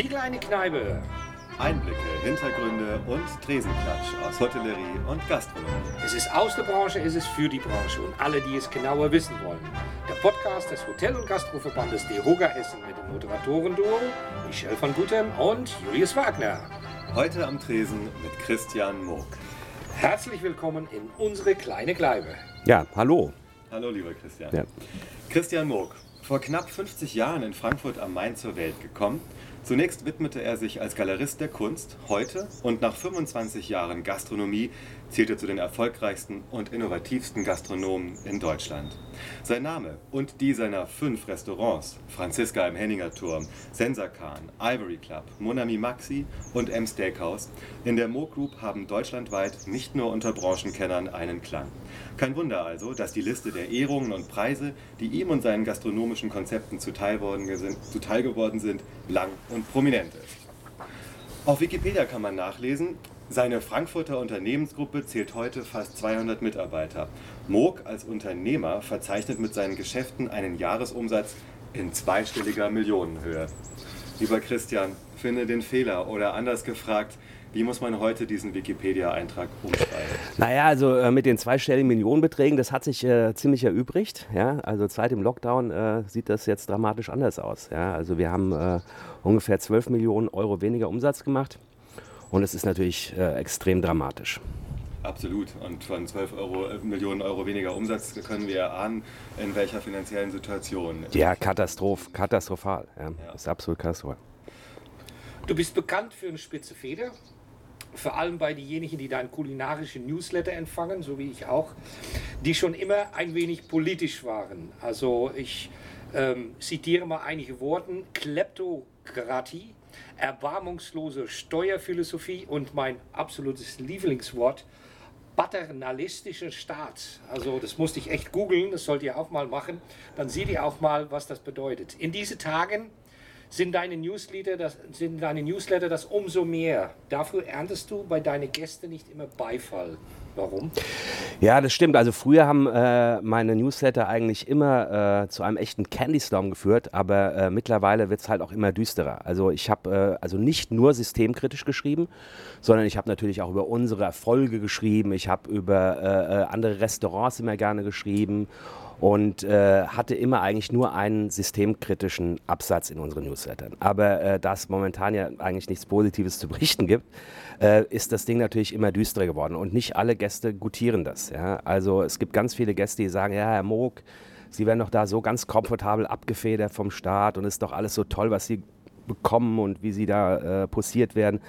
Die kleine Kneipe. Einblicke, Hintergründe und Tresenklatsch aus Hotellerie und Gastronomie. Es ist aus der Branche, es ist für die Branche und alle, die es genauer wissen wollen. Der Podcast des Hotel- und Gastroverbandes DEHOGA Essen mit dem Moderatoren-Duo Michel van Gutem und Julius Wagner. Heute am Tresen mit Christian Moog. Herzlich willkommen in unsere kleine Kneipe. Ja, hallo. Hallo, lieber Christian. Ja. Christian Moog, vor knapp 50 Jahren in Frankfurt am Main zur Welt gekommen. Zunächst widmete er sich als Galerist der Kunst, heute und nach 25 Jahren Gastronomie zählt er zu den erfolgreichsten und innovativsten Gastronomen in Deutschland. Sein Name und die seiner fünf Restaurants, Franziska im Henninger Turm, Sensakan, Ivory Club, Monami Maxi und M Steakhouse, in der Mo Group haben deutschlandweit nicht nur unter Branchenkennern einen Klang. Kein Wunder also, dass die Liste der Ehrungen und Preise, die ihm und seinen gastronomischen Konzepten zuteil geworden sind, lang und prominent ist. Auf Wikipedia kann man nachlesen, seine Frankfurter Unternehmensgruppe zählt heute fast 200 Mitarbeiter. Moog als Unternehmer verzeichnet mit seinen Geschäften einen Jahresumsatz in zweistelliger Millionenhöhe. Lieber Christian, finde den Fehler oder anders gefragt, wie muss man heute diesen Wikipedia-Eintrag umschreiben? Naja, also äh, mit den zweistelligen Millionenbeträgen, das hat sich äh, ziemlich erübrigt. Ja? Also seit dem Lockdown äh, sieht das jetzt dramatisch anders aus. Ja? Also wir haben äh, ungefähr 12 Millionen Euro weniger Umsatz gemacht. Und es ist natürlich äh, extrem dramatisch. Absolut. Und von 12 Euro, äh, Millionen Euro weniger Umsatz können wir erahnen, in welcher finanziellen Situation. Ja, Katastroph, katastrophal. Ja. Ja. Das ist absolut katastrophal. Du bist bekannt für eine spitze Feder. Vor allem bei denjenigen, die deinen kulinarischen Newsletter empfangen, so wie ich auch, die schon immer ein wenig politisch waren. Also ich ähm, zitiere mal einige Worte. Kleptokratie, erbarmungslose Steuerphilosophie und mein absolutes Lieblingswort, paternalistischer Staat. Also das musste ich echt googeln, das sollt ihr auch mal machen. Dann seht ihr auch mal, was das bedeutet. In diesen Tagen sind deine Newsletter das, sind deine Newsletter das umso mehr. Dafür erntest du bei deinen Gästen nicht immer Beifall. Warum? Ja, das stimmt. Also früher haben äh, meine Newsletter eigentlich immer äh, zu einem echten Candy Storm geführt, aber äh, mittlerweile wird es halt auch immer düsterer. Also ich habe äh, also nicht nur systemkritisch geschrieben, sondern ich habe natürlich auch über unsere Erfolge geschrieben. Ich habe über äh, äh, andere Restaurants immer gerne geschrieben und äh, hatte immer eigentlich nur einen systemkritischen Absatz in unseren Newslettern. Aber äh, da es momentan ja eigentlich nichts Positives zu berichten gibt, äh, ist das Ding natürlich immer düsterer geworden. Und nicht alle Gäste gutieren das. Ja? Also es gibt ganz viele Gäste, die sagen, ja, Herr Moog, Sie werden doch da so ganz komfortabel abgefedert vom Staat und es ist doch alles so toll, was Sie bekommen und wie Sie da äh, posiert werden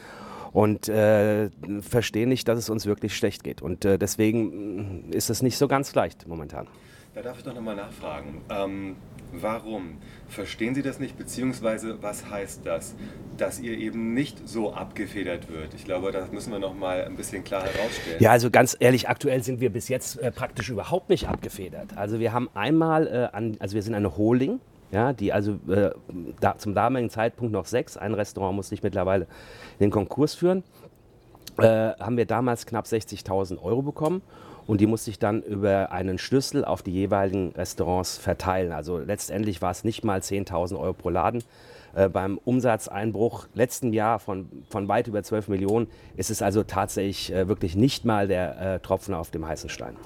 und äh, verstehen nicht, dass es uns wirklich schlecht geht. Und äh, deswegen mh, ist es nicht so ganz leicht momentan. Da darf ich doch nochmal nachfragen. Ähm, warum verstehen Sie das nicht, beziehungsweise was heißt das, dass ihr eben nicht so abgefedert wird? Ich glaube, das müssen wir nochmal ein bisschen klar herausstellen. Ja, also ganz ehrlich, aktuell sind wir bis jetzt äh, praktisch überhaupt nicht abgefedert. Also wir haben einmal, äh, an, also wir sind eine Holding, ja, die also äh, da, zum damaligen Zeitpunkt noch sechs, ein Restaurant muss sich mittlerweile in den Konkurs führen, äh, haben wir damals knapp 60.000 Euro bekommen und die musste ich dann über einen Schlüssel auf die jeweiligen Restaurants verteilen. Also letztendlich war es nicht mal 10.000 Euro pro Laden. Äh, beim Umsatzeinbruch letzten Jahr von, von weit über 12 Millionen ist es also tatsächlich äh, wirklich nicht mal der äh, Tropfen auf dem heißen Stein.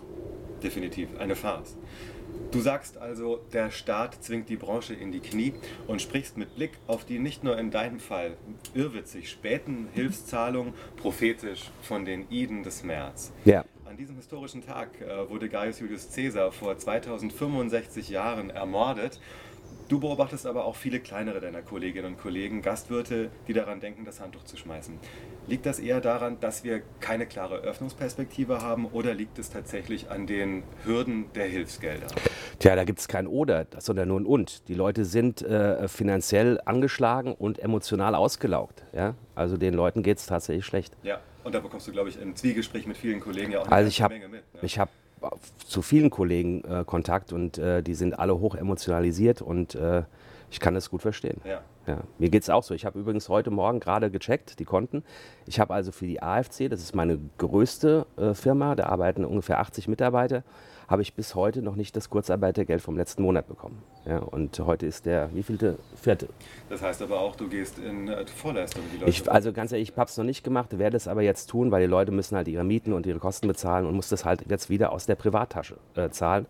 Definitiv eine Farce. Du sagst also, der Staat zwingt die Branche in die Knie und sprichst mit Blick auf die nicht nur in deinem Fall irrwitzig späten Hilfszahlungen prophetisch von den Iden des März. Ja. An diesem historischen Tag äh, wurde Gaius Julius Caesar vor 2065 Jahren ermordet. Du beobachtest aber auch viele kleinere deiner Kolleginnen und Kollegen, Gastwirte, die daran denken, das Handtuch zu schmeißen. Liegt das eher daran, dass wir keine klare Öffnungsperspektive haben oder liegt es tatsächlich an den Hürden der Hilfsgelder? Tja, da gibt es kein Oder, sondern nur ein Und. Die Leute sind äh, finanziell angeschlagen und emotional ausgelaugt. Ja? Also den Leuten geht es tatsächlich schlecht. Ja, und da bekommst du, glaube ich, im Zwiegespräch mit vielen Kollegen ja auch eine Also ich habe Menge mit. ne? ich hab zu vielen Kollegen äh, Kontakt und äh, die sind alle hoch emotionalisiert und äh, ich kann das gut verstehen. Ja. Ja, mir geht es auch so. Ich habe übrigens heute Morgen gerade gecheckt, die Konten. Ich habe also für die AFC, das ist meine größte äh, Firma, da arbeiten ungefähr 80 Mitarbeiter, habe ich bis heute noch nicht das Kurzarbeitergeld vom letzten Monat bekommen. Ja, und heute ist der wievielte? Vierte. Das heißt aber auch, du gehst in äh, Vorleistung. Ich, also ganz ehrlich, ich habe es noch nicht gemacht, werde es aber jetzt tun, weil die Leute müssen halt ihre Mieten und ihre Kosten bezahlen und muss das halt jetzt wieder aus der Privattasche äh, zahlen.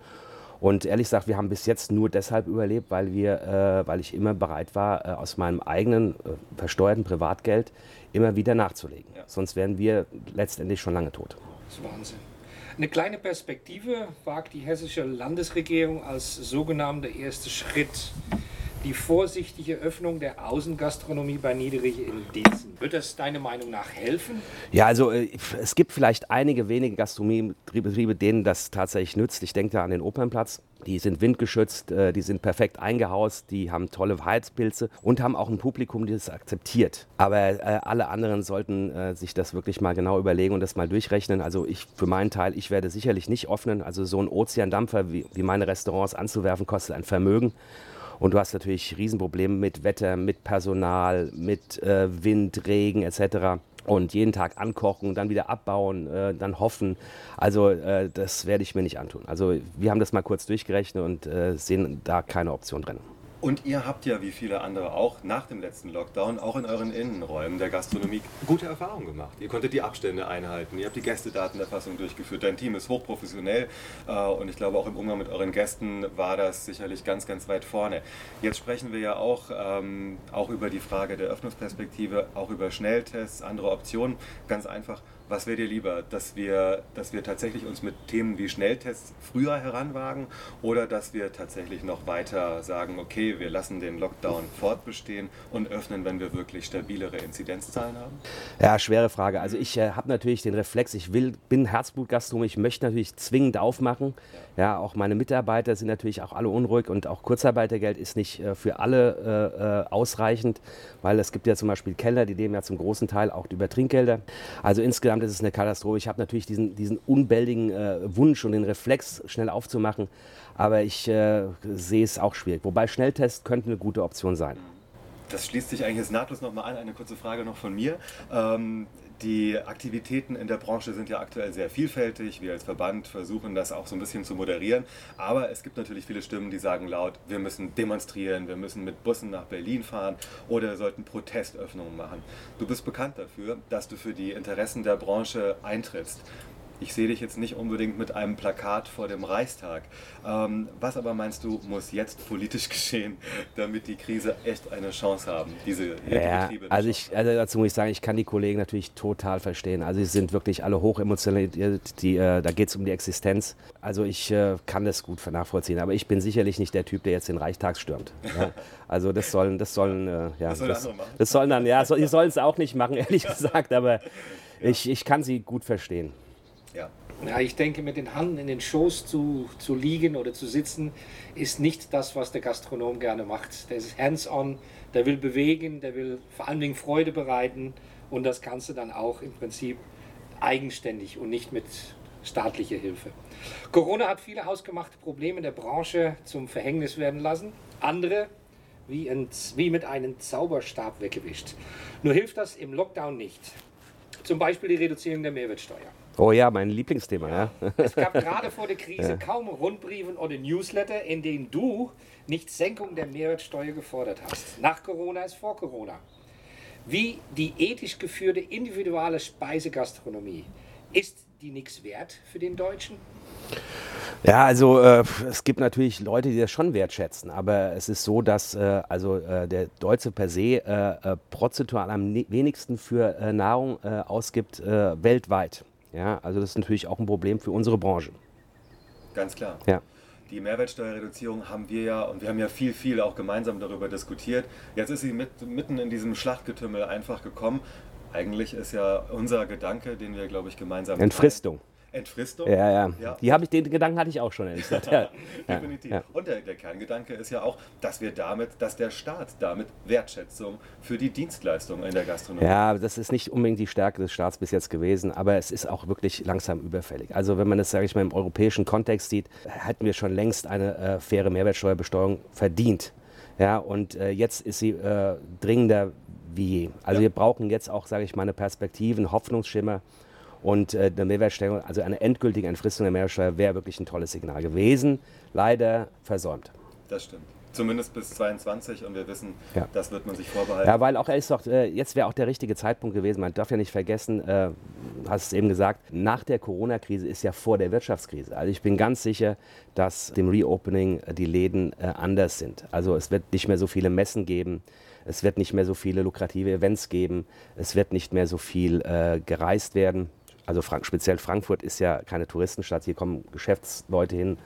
Und ehrlich gesagt, wir haben bis jetzt nur deshalb überlebt, weil, wir, äh, weil ich immer bereit war, äh, aus meinem eigenen äh, versteuerten Privatgeld immer wieder nachzulegen. Ja. Sonst wären wir letztendlich schon lange tot. Das ist Wahnsinn. Eine kleine Perspektive wagt die hessische Landesregierung als sogenannter erster Schritt die vorsichtige Öffnung der Außengastronomie bei niedrigen Indizen. Wird das deiner Meinung nach helfen? Ja, also äh, es gibt vielleicht einige wenige Gastronomiebetriebe, denen das tatsächlich nützt. Ich denke da an den Opernplatz. Die sind windgeschützt, äh, die sind perfekt eingehaust, die haben tolle Heizpilze und haben auch ein Publikum, das akzeptiert. Aber äh, alle anderen sollten sich das wirklich mal genau überlegen und das mal durchrechnen. Also ich für meinen Teil, ich werde sicherlich nicht öffnen. Also so ein Ozeandampfer wie meine Restaurants anzuwerfen, kostet ein Vermögen. Und du hast natürlich Riesenprobleme mit Wetter, mit Personal, mit äh, Wind, Regen etc. Und jeden Tag ankochen, dann wieder abbauen, äh, dann hoffen. Also äh, das werde ich mir nicht antun. Also wir haben das mal kurz durchgerechnet und äh, sehen da keine Option drin. Und ihr habt ja, wie viele andere auch, nach dem letzten Lockdown, auch in euren Innenräumen der Gastronomie gute Erfahrungen gemacht. Ihr konntet die Abstände einhalten, ihr habt die Gästedatenerfassung durchgeführt, dein Team ist hochprofessionell äh, und ich glaube auch im Umgang mit euren Gästen war das sicherlich ganz, ganz weit vorne. Jetzt sprechen wir ja auch, ähm, auch über die Frage der Öffnungsperspektive, auch über Schnelltests, andere Optionen. Ganz einfach, was wäre dir lieber, dass wir, dass wir tatsächlich uns mit Themen wie Schnelltests früher heranwagen oder dass wir tatsächlich noch weiter sagen, okay, wir lassen den Lockdown fortbestehen und öffnen, wenn wir wirklich stabilere Inzidenzzahlen haben? Ja, schwere Frage. Also ich äh, habe natürlich den Reflex, ich will, bin Herzblutgastronom, ich möchte natürlich zwingend aufmachen. Ja. ja. auch meine Mitarbeiter sind natürlich auch alle unruhig und auch Kurzarbeitergeld ist nicht äh, für alle äh, äh ausreichend, weil es gibt ja zum Beispiel Keller, die nehmen ja zum großen Teil auch über Trinkgelder. Also insgesamt insgesamt ist es eine Katastrophe. Ich habe natürlich diesen, diesen unbändigen äh, Wunsch und den Reflex, schnell aufzumachen, aber ich äh, sehe es auch schwierig. Wobei Schnelltest könnte eine gute Option sein. Das schließt sich eigentlich jetzt nahtlos nochmal an. Eine kurze Frage noch von mir. Ähm, die Aktivitäten in der Branche sind ja aktuell sehr vielfältig. Wir als Verband versuchen das auch so ein bisschen zu moderieren. Aber es gibt natürlich viele Stimmen, die sagen laut, wir müssen demonstrieren, wir müssen mit Bussen nach Berlin fahren oder sollten Protestöffnungen machen. Du bist bekannt dafür, dass du für die Interessen der Branche eintrittst. Ich sehe dich jetzt nicht unbedingt mit einem Plakat vor dem Reichstag. Ähm, was aber meinst du, muss jetzt politisch geschehen, damit die Krise echt eine Chance haben, diese ja, Betriebe? Also, ich, also dazu muss ich sagen, ich kann die Kollegen natürlich total verstehen. Also sie sind wirklich alle hoch emotionalisiert, die, äh, da geht es um die Existenz. Also ich äh, kann das gut nachvollziehen, aber ich bin sicherlich nicht der Typ, der jetzt den Reichstag stürmt. Ja? Also das sollen, das sollen, äh, ja, das, soll das, das sollen dann, ja, so, die sollen es auch nicht machen, ehrlich gesagt, aber ich, ich kann sie gut verstehen. Ja. Ja, ich denke, mit den Händen in den Schoß zu, zu liegen oder zu sitzen, ist nicht das, was der Gastronom gerne macht. Der ist hands-on, der will bewegen, der will vor allen Dingen Freude bereiten und das Ganze dann auch im Prinzip eigenständig und nicht mit staatlicher Hilfe. Corona hat viele hausgemachte Probleme der Branche zum Verhängnis werden lassen. Andere wie, ein, wie mit einem Zauberstab weggewischt. Nur hilft das im Lockdown nicht. Zum Beispiel die Reduzierung der Mehrwertsteuer. Oh ja, mein Lieblingsthema, ja. Es gab gerade vor der Krise ja. kaum Rundbriefen oder Newsletter, in denen du nicht Senkung der Mehrwertsteuer gefordert hast. Nach Corona ist vor Corona. Wie die ethisch geführte individuelle Speisegastronomie. Ist die nichts wert für den Deutschen? Ja, also äh, es gibt natürlich Leute, die das schon wertschätzen, aber es ist so, dass äh, also äh, der Deutsche per se äh, äh, prozentual am wenigsten für äh, Nahrung ausgibt weltweit. Ja, also das ist natürlich auch ein Problem für unsere Branche. Ganz klar. Ja. Die Mehrwertsteuerreduzierung haben wir ja und wir haben ja viel, viel auch gemeinsam darüber diskutiert. Jetzt ist sie mit, mitten in diesem Schlachtgetümmel einfach gekommen. Eigentlich ist ja unser Gedanke, den wir, glaube ich, gemeinsam. Entfristung. Teilen, Entfristung. Ja, ja. ja. Die ich, den Gedanken hatte ich auch schon, ehrlich gesagt. Ja. Definitiv. Ja. Und der, der, Kerngedanke ist ja auch, dass wir damit, dass der Staat damit Wertschätzung für die Dienstleistung in der Gastronomie. Ja, das ist nicht unbedingt die Stärke des Staats bis jetzt gewesen, aber es ist auch wirklich langsam überfällig. Also wenn man das, sage ich mal, im europäischen Kontext sieht, hätten wir schon längst eine äh, faire Mehrwertsteuerbesteuerung verdient. Ja, und äh, jetzt ist sie äh, dringender wie je. Also ja. wir brauchen jetzt auch, sage ich mal, eine Perspektive, einen Hoffnungsschimmer Und äh, eine Mehrwertsteuer, also eine endgültige Entfristung der Mehrwertsteuer wäre wirklich ein tolles Signal gewesen. Leider versäumt. Das stimmt. Zumindest bis 22 und wir wissen, ja. das wird man sich vorbehalten. Ja, weil auch ist doch, äh, jetzt wäre auch der richtige Zeitpunkt gewesen. Man darf ja nicht vergessen, äh, hast es eben gesagt, nach der Corona-Krise ist ja vor der Wirtschaftskrise. Also ich bin ganz sicher, dass dem Reopening äh, die Läden äh, anders sind. Also es wird nicht mehr so viele Messen geben. Es wird nicht mehr so viele lukrative Events geben. Es wird nicht mehr so viel äh, gereist werden. Also Frank speziell Frankfurt ist ja keine Touristenstadt. Hier kommen Geschäftsleute hin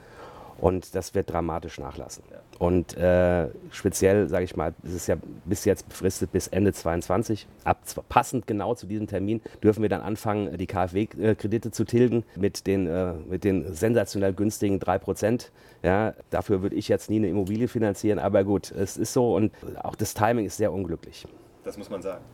und das wird dramatisch nachlassen. Ja. Und äh, speziell, sage ich mal, ist es ja bis jetzt befristet bis Ende 22. Ab, passend genau zu diesem Termin dürfen wir dann anfangen, die KfW-Kredite zu tilgen mit den, äh, mit den sensationell günstigen 3%. Ja, dafür würde ich jetzt nie eine Immobilie finanzieren, aber gut, es ist so und auch das Timing ist sehr unglücklich. Das muss man sagen.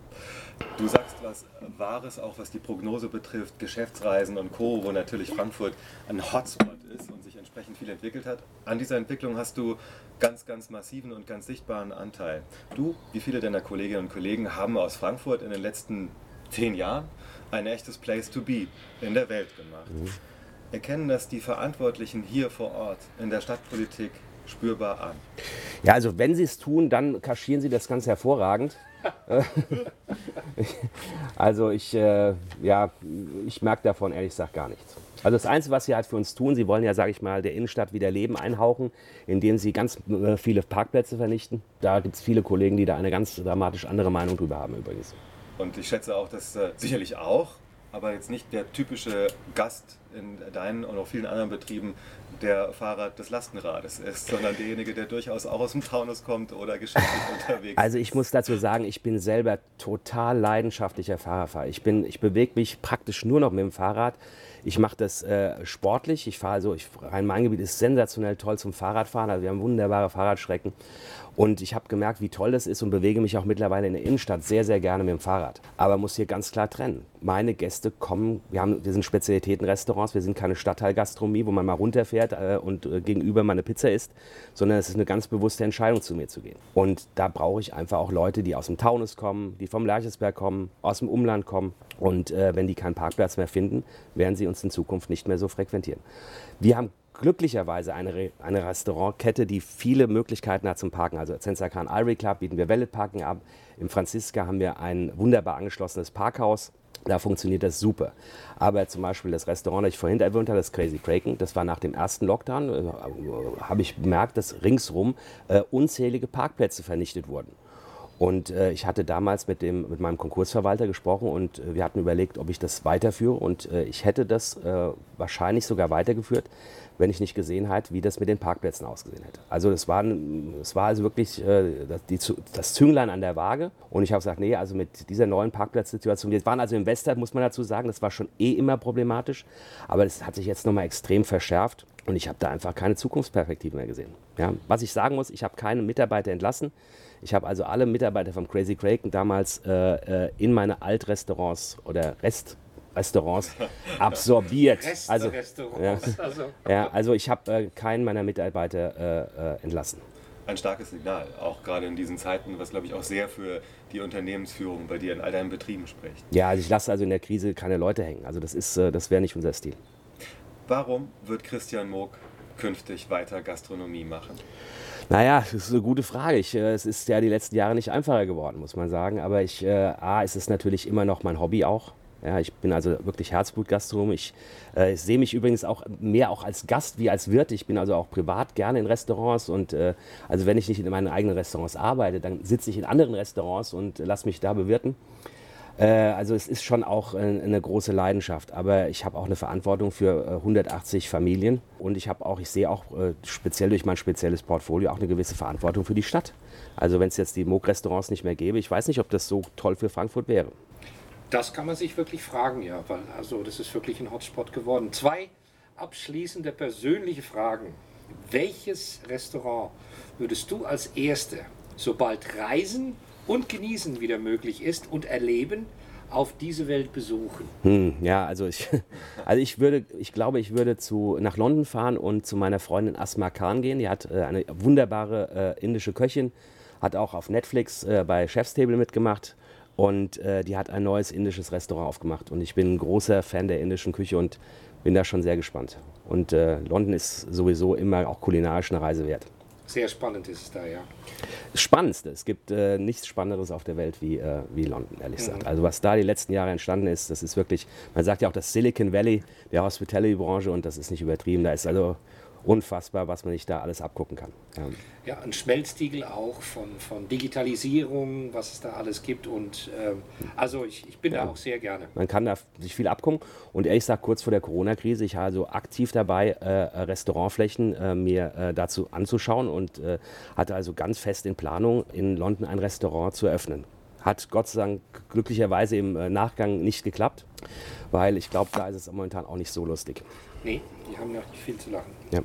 Du sagst was Wahres, auch was die Prognose betrifft, Geschäftsreisen und Co., wo natürlich Frankfurt ein Hotspot ist entsprechend viel entwickelt hat. An dieser Entwicklung hast du ganz, ganz massiven und ganz sichtbaren Anteil. Du, wie viele deiner Kolleginnen und Kollegen, haben aus Frankfurt in den letzten zehn Jahren ein echtes Place to be in der Welt gemacht. Mhm. Erkennen das die Verantwortlichen hier vor Ort in der Stadtpolitik spürbar an? Ja, also wenn sie es tun, dann kaschieren sie das ganz hervorragend. also ich, äh, ja, ich merke davon ehrlich gesagt gar nichts. Also das Einzige, was sie halt für uns tun, sie wollen ja, sage ich mal, der Innenstadt wieder Leben einhauchen, indem sie ganz äh, viele Parkplätze vernichten. Da gibt es viele Kollegen, die da eine ganz dramatisch andere Meinung drüber haben übrigens. Und ich schätze auch, dass äh, sicherlich auch, aber jetzt nicht der typische Gast in deinen und auch vielen anderen Betrieben der Fahrer des Lastenrades ist, sondern derjenige, der durchaus auch aus dem Taunus kommt oder geschäftlich unterwegs ist. Also ich muss dazu sagen, ich bin selber total leidenschaftlicher Fahrerfahrer. Ich, ich bewege mich praktisch nur noch mit dem Fahrrad. Ich mache das äh, sportlich. Ich fahre also, Rhein-Main-Gebiet ist sensationell toll zum Fahrradfahren. Also wir haben wunderbare Fahrradstrecken. Und ich habe gemerkt, wie toll das ist und bewege mich auch mittlerweile in der Innenstadt sehr, sehr gerne mit dem Fahrrad. Aber muss hier ganz klar trennen. Meine Gäste kommen, wir, haben, wir sind Spezialitätenrestaurants, wir sind keine Stadtteilgastronomie, wo man mal runterfährt äh, und äh, gegenüber mal eine Pizza isst, sondern es ist eine ganz bewusste Entscheidung, zu mir zu gehen. Und da brauche ich einfach auch Leute, die aus dem Taunus kommen, die vom Lerchesberg kommen, aus dem Umland kommen. Und äh, wenn die keinen Parkplatz mehr finden, werden sie uns in Zukunft nicht mehr so frequentieren. Wir haben glücklicherweise eine, eine Restaurantkette, die viele Möglichkeiten hat zum Parken. Also Zensakan Ivory Club bieten wir Valet Parking ab. Im Franziska haben wir ein wunderbar angeschlossenes Parkhaus. Da funktioniert das super. Aber zum Beispiel das Restaurant, das ich vorhin erwähnt habe, das Crazy Kraken, das war nach dem ersten Lockdown, äh, habe ich bemerkt, dass ringsrum äh, unzählige Parkplätze vernichtet wurden. Und äh, ich hatte damals mit, dem, mit meinem Konkursverwalter gesprochen und äh, wir hatten überlegt, ob ich das weiterführe. Und äh, ich hätte das äh, wahrscheinlich sogar weitergeführt, wenn ich nicht gesehen hätte, wie das mit den Parkplätzen ausgesehen hätte. Also das war, war also wirklich äh, das, die, das Zünglein an der Waage. Und ich habe gesagt, nee, also mit dieser neuen Parkplatzsituation, wir waren also im Westen, muss man dazu sagen, das war schon eh immer problematisch. Aber das hat sich jetzt nochmal extrem verschärft. Und ich habe da einfach keine Zukunftsperspektive mehr gesehen. Ja, was ich sagen muss, ich habe keine Mitarbeiter entlassen. Ich habe also alle Mitarbeiter vom Crazy Kraken damals äh, äh in meine Altrestaurants oder Restrestaurants absorbiert. also, ja, also. ja, also ich habe äh, keinen meiner Mitarbeiter äh, äh, entlassen. Ein starkes Signal, auch gerade in diesen Zeiten, was glaube ich auch sehr für die Unternehmensführung bei dir in all deinen Betrieben spricht. Ja, also ich lasse also in der Krise keine Leute hängen. Also das ist, äh, das wäre nicht unser Stil. Warum wird Christian Moog künftig weiter Gastronomie machen? Naja, das ist eine gute Frage. Ich, äh, es ist ja die letzten Jahre nicht einfacher geworden, muss man sagen. Aber ich, äh, A, ist es natürlich immer noch mein Hobby auch. Ja, ich bin also wirklich Herzblutgastronom. Ich, äh, ich sehe mich übrigens auch mehr auch als Gast wie als Wirt. Ich bin also auch privat gerne in Restaurants und äh, also wenn ich nicht in meinen eigenen Restaurants arbeite, dann sitze ich in anderen Restaurants und lasse mich da bewirten. Äh, also es ist schon auch äh, eine große Leidenschaft, aber ich habe auch eine Verantwortung für 180 äh, Familien und ich habe auch, ich sehe auch speziell durch mein spezielles Portfolio auch eine gewisse Verantwortung für die Stadt. Also wenn es jetzt die Moog-Restaurants nicht mehr gäbe, ich weiß nicht, ob das so toll für Frankfurt wäre. Das kann man sich wirklich fragen, ja, weil also das ist wirklich ein Hotspot geworden. Zwei abschließende persönliche Fragen. Welches Restaurant würdest du als Erste, sobald Reisen und Genießen wieder möglich ist und Erleben auf diese Welt besuchen? Hm, ja, also ich, also ich würde, ich glaube, ich würde zu, nach London fahren und zu meiner Freundin Asma Khan gehen. Die hat äh, eine wunderbare äh, indische Köchin, hat auch auf Netflix äh, bei Chef's Table mitgemacht Und äh, die hat ein neues indisches Restaurant aufgemacht. Und ich bin ein großer Fan der indischen Küche und bin da schon sehr gespannt. Und äh, London ist sowieso immer auch kulinarisch eine Reise wert. Sehr spannend ist es da, ja. Das Spannendste. Es gibt äh, nichts Spannenderes auf der Welt wie, äh, wie London, ehrlich gesagt. Mhm. Also was da die letzten Jahre entstanden ist, das ist wirklich, man sagt ja auch das Silicon Valley der Hospitality-Branche und das ist nicht übertrieben. Da ist also unfassbar, was man sich da alles abgucken kann. Ja, ja ein Schmelztiegel auch von, von Digitalisierung, was es da alles gibt. Und äh, also ich, ich bin ja. da auch sehr gerne. Man kann da sich viel abgucken. Und ehrlich gesagt, kurz vor der Corona-Krise, ich war also aktiv dabei, äh, Restaurantflächen äh, mir äh, dazu anzuschauen und äh, hatte also ganz fest in Planung, in London ein Restaurant zu eröffnen. Hat Gott sei Dank glücklicherweise im äh, Nachgang nicht geklappt, weil ich glaube, da ist es momentan auch nicht so lustig. Nee, die haben ja viel zu lachen. Ja.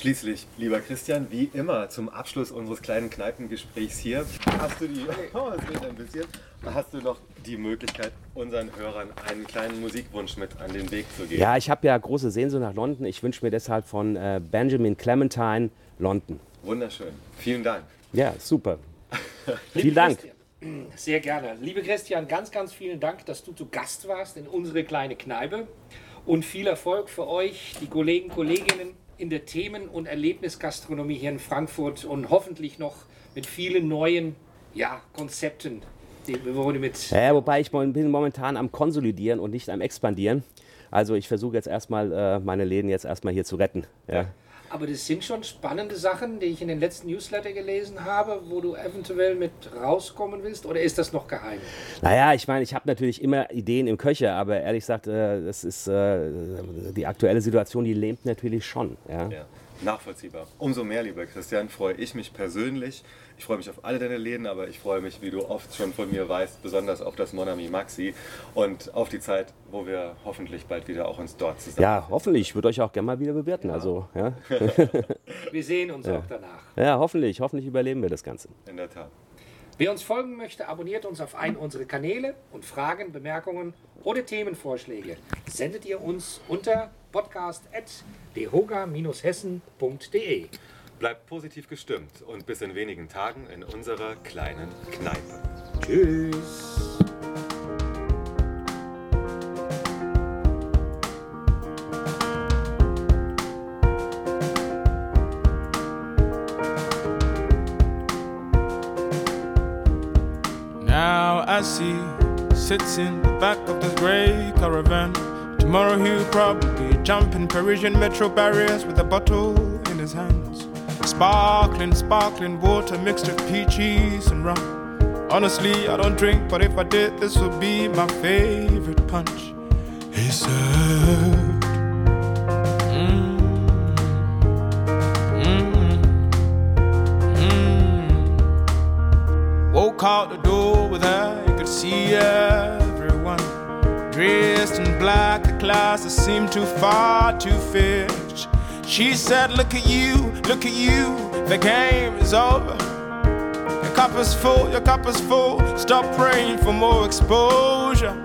Schließlich, lieber Christian, wie immer zum Abschluss unseres kleinen Kneipengesprächs hier, hast du die, oh, es ein bisschen, hast du noch die Möglichkeit, unseren Hörern einen kleinen Musikwunsch mit an den Weg zu geben. Ja, ich habe ja große Sehnsucht nach London. Ich wünsche mir deshalb von äh, Benjamin Clementine London. Wunderschön. Vielen Dank. Ja, super. vielen Dank. Sehr gerne. Liebe Christian, ganz, ganz vielen Dank, dass du zu Gast warst in unsere kleine Kneipe und viel Erfolg für euch, die Kollegen, Kolleginnen in der Themen- und Erlebnisgastronomie hier in Frankfurt und hoffentlich noch mit vielen neuen ja, Konzepten. Die wir mit ja, wobei ich bin momentan am Konsolidieren und nicht am Expandieren. Also ich versuche jetzt erstmal äh, meine Läden jetzt erstmal hier zu retten. Ja. Aber das sind schon spannende Sachen, die ich in den letzten Newsletter gelesen habe, wo du eventuell mit rauskommen willst, oder ist das noch geheim? Naja, ich meine, ich habe natürlich immer Ideen im Köcher, aber ehrlich gesagt, äh, das ist äh, die aktuelle Situation, die lähmt natürlich schon. Ja? ja. Nachvollziehbar. Umso mehr, lieber Christian, freue ich mich persönlich. Ich freue mich auf alle deine Läden, aber ich freue mich, wie du oft schon von mir weißt, besonders auf das Monami Maxi und auf die Zeit, wo wir hoffentlich bald wieder auch uns dort zusammen. Ja, hoffentlich. Ich würde euch auch gerne mal wieder bewerten. Ja. Also, ja. wir sehen uns ja. auch danach. Ja, hoffentlich. Hoffentlich überleben wir das Ganze. In der Tat. Wer uns folgen möchte, abonniert uns auf einen unserer Kanäle und Fragen, Bemerkungen oder Themenvorschläge sendet ihr uns unter podcast.dehoga-hessen.de. Bleibt positiv gestimmt und bis in wenigen Tagen in unserer kleinen Kneipe. Tschüss. Now I see sits in the back of this grey caravan. Tomorrow he'll probably jump in Parisian metro barriers with a bottle in his hands. Sparkling, sparkling water mixed with peaches and rum. Honestly, I don't drink, but if I did, this would be my favorite punch. He said, mm, mm, mm. Woke out the door with her, you could see everyone. Dressed in black, class that seemed too far to fit. She said, Look at you, look at you, the game is over. Your cup is full, your cup is full. Stop praying for more exposure.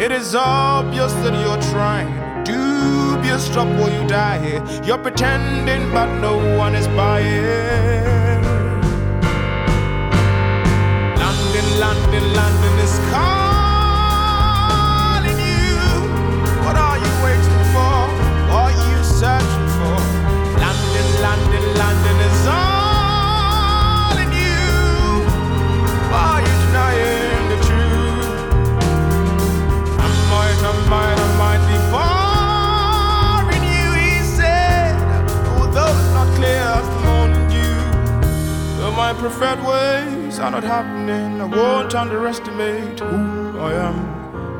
It is obvious that you're trying. Dubious, stop while you die here. You're pretending, but no one is buying.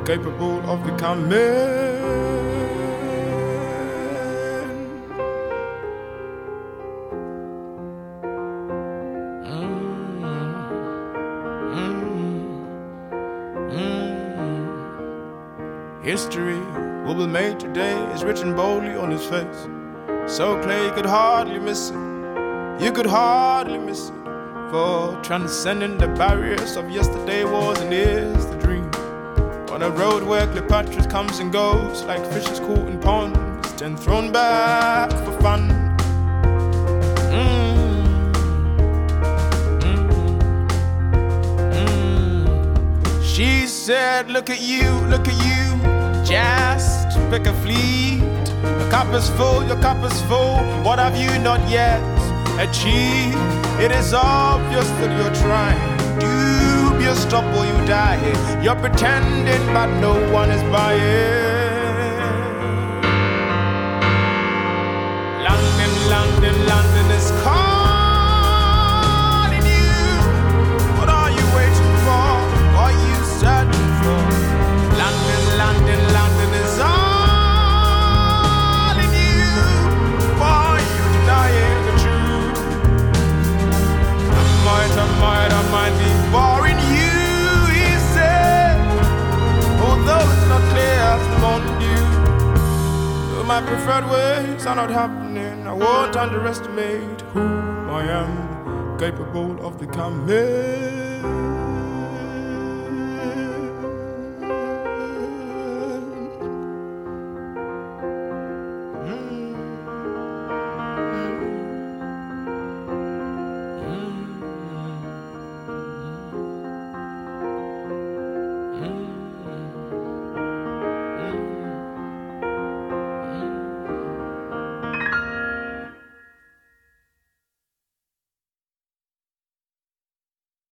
Capable of becoming. History will be made today is written boldly on his face. So clear you could hardly miss it. You could hardly miss it for transcending the barriers of yesterday was and is the dream. On a road where Cleopatra comes and goes like fishes caught in ponds, then thrown back for fun. Mm. Mm. Mm. She said, Look at you, look at you, just pick a fleet. Your cup is full, your cup is full. What have you not yet achieved? It is obvious that you're trying. Dubious, stop or you die. You're pretending, but no one is buying. London, London, London is calling you. What are you waiting my preferred ways are not happening, I won't underestimate who I am, capable of becoming.